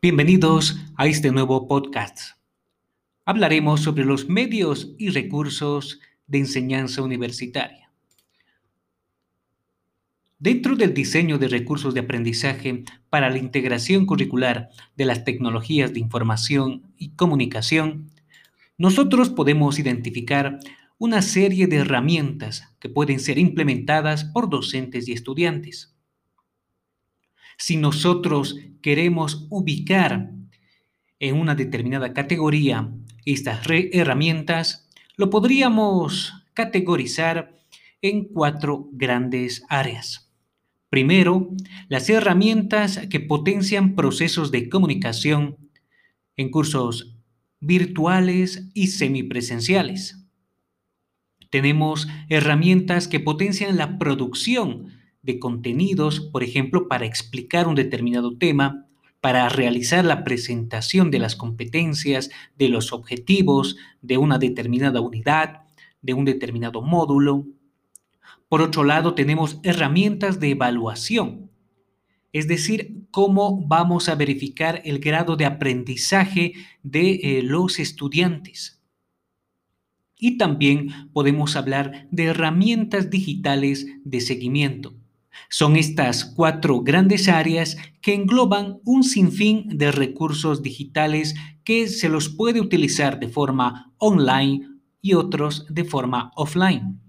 Bienvenidos a este nuevo podcast. Hablaremos sobre los medios y recursos de enseñanza universitaria. Dentro del diseño de recursos de aprendizaje para la integración curricular de las tecnologías de información y comunicación, nosotros podemos identificar una serie de herramientas que pueden ser implementadas por docentes y estudiantes. Si nosotros queremos ubicar en una determinada categoría estas herramientas, lo podríamos categorizar en cuatro grandes áreas. Primero, las herramientas que potencian procesos de comunicación en cursos virtuales y semipresenciales. Tenemos herramientas que potencian la producción de contenidos, por ejemplo, para explicar un determinado tema, para realizar la presentación de las competencias, de los objetivos de una determinada unidad, de un determinado módulo. Por otro lado, tenemos herramientas de evaluación, es decir, cómo vamos a verificar el grado de aprendizaje de eh, los estudiantes. Y también podemos hablar de herramientas digitales de seguimiento. Son estas cuatro grandes áreas que engloban un sinfín de recursos digitales que se los puede utilizar de forma online y otros de forma offline.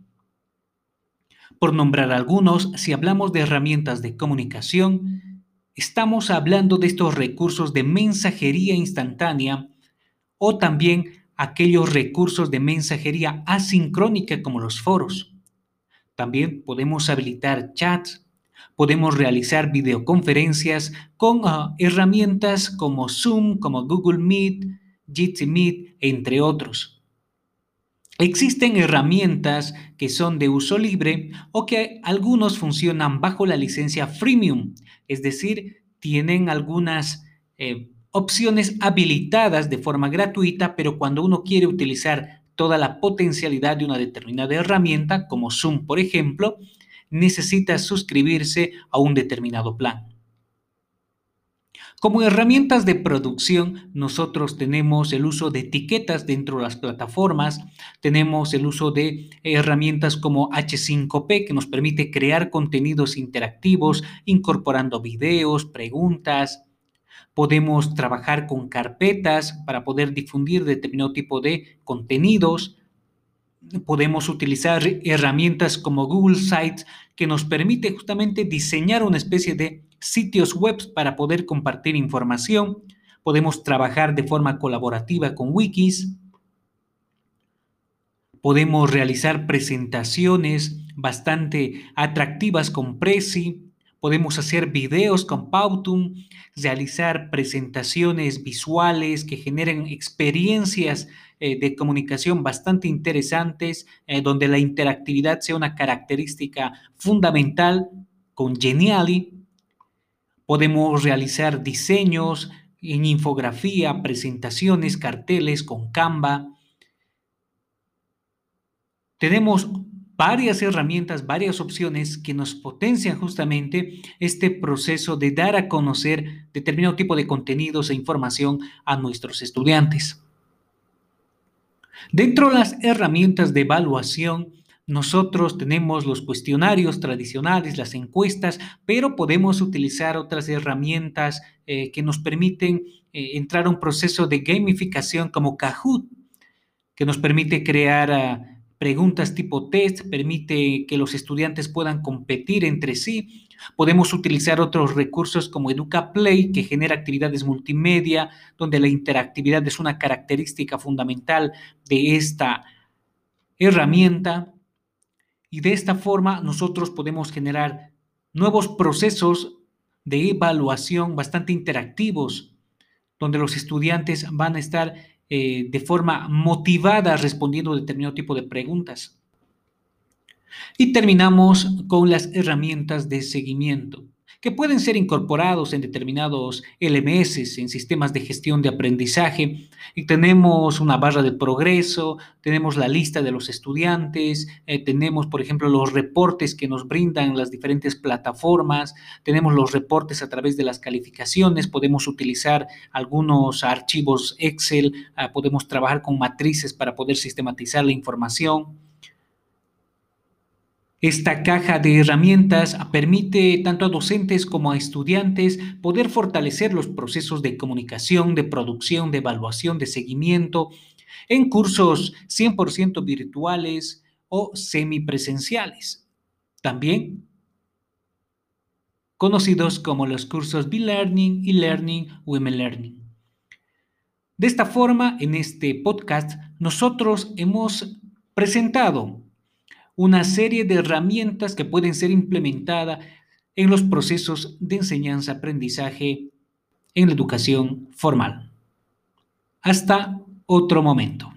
Por nombrar algunos, si hablamos de herramientas de comunicación, estamos hablando de estos recursos de mensajería instantánea o también aquellos recursos de mensajería asincrónica como los foros. También podemos habilitar chats, podemos realizar videoconferencias con ah, herramientas como Zoom, como Google Meet, Jitsi Meet, entre otros. Existen herramientas que son de uso libre o que algunos funcionan bajo la licencia freemium, es decir, tienen algunas eh, opciones habilitadas de forma gratuita, pero cuando uno quiere utilizar toda la potencialidad de una determinada herramienta, como Zoom, por ejemplo, necesita suscribirse a un determinado plan. Como herramientas de producción, nosotros tenemos el uso de etiquetas dentro de las plataformas, tenemos el uso de herramientas como H5P que nos permite crear contenidos interactivos incorporando videos, preguntas, Podemos trabajar con carpetas para poder difundir determinado tipo de contenidos. Podemos utilizar herramientas como Google Sites que nos permite justamente diseñar una especie de sitios web para poder compartir información. Podemos trabajar de forma colaborativa con wikis. Podemos realizar presentaciones bastante atractivas con Prezi Podemos hacer videos con Pautum, realizar presentaciones visuales que generen experiencias eh, de comunicación bastante interesantes, eh, donde la interactividad sea una característica fundamental con Geniali. Podemos realizar diseños en infografía, presentaciones, carteles con Canva. Tenemos varias herramientas, varias opciones que nos potencian justamente este proceso de dar a conocer determinado tipo de contenidos e información a nuestros estudiantes. Dentro de las herramientas de evaluación, nosotros tenemos los cuestionarios tradicionales, las encuestas, pero podemos utilizar otras herramientas eh, que nos permiten eh, entrar a un proceso de gamificación como Kahoot, que nos permite crear... Ah, preguntas tipo test, permite que los estudiantes puedan competir entre sí. Podemos utilizar otros recursos como EducaPlay, que genera actividades multimedia, donde la interactividad es una característica fundamental de esta herramienta. Y de esta forma nosotros podemos generar nuevos procesos de evaluación bastante interactivos, donde los estudiantes van a estar eh, de forma motivada respondiendo a determinado tipo de preguntas. Y terminamos con las herramientas de seguimiento, que pueden ser incorporados en determinados LMS, en sistemas de gestión de aprendizaje. Y tenemos una barra de progreso, tenemos la lista de los estudiantes, eh, tenemos, por ejemplo, los reportes que nos brindan las diferentes plataformas, tenemos los reportes a través de las calificaciones, podemos utilizar algunos archivos Excel, ah, podemos trabajar con matrices para poder sistematizar la información. Esta caja de herramientas permite tanto a docentes como a estudiantes poder fortalecer los procesos de comunicación, de producción, de evaluación, de seguimiento en cursos 100% virtuales o semipresenciales. También conocidos como los cursos B-Learning, e-Learning o M-Learning. De esta forma, en este podcast, nosotros hemos presentado una serie de herramientas que pueden ser implementadas en los procesos de enseñanza-aprendizaje en la educación formal. Hasta otro momento.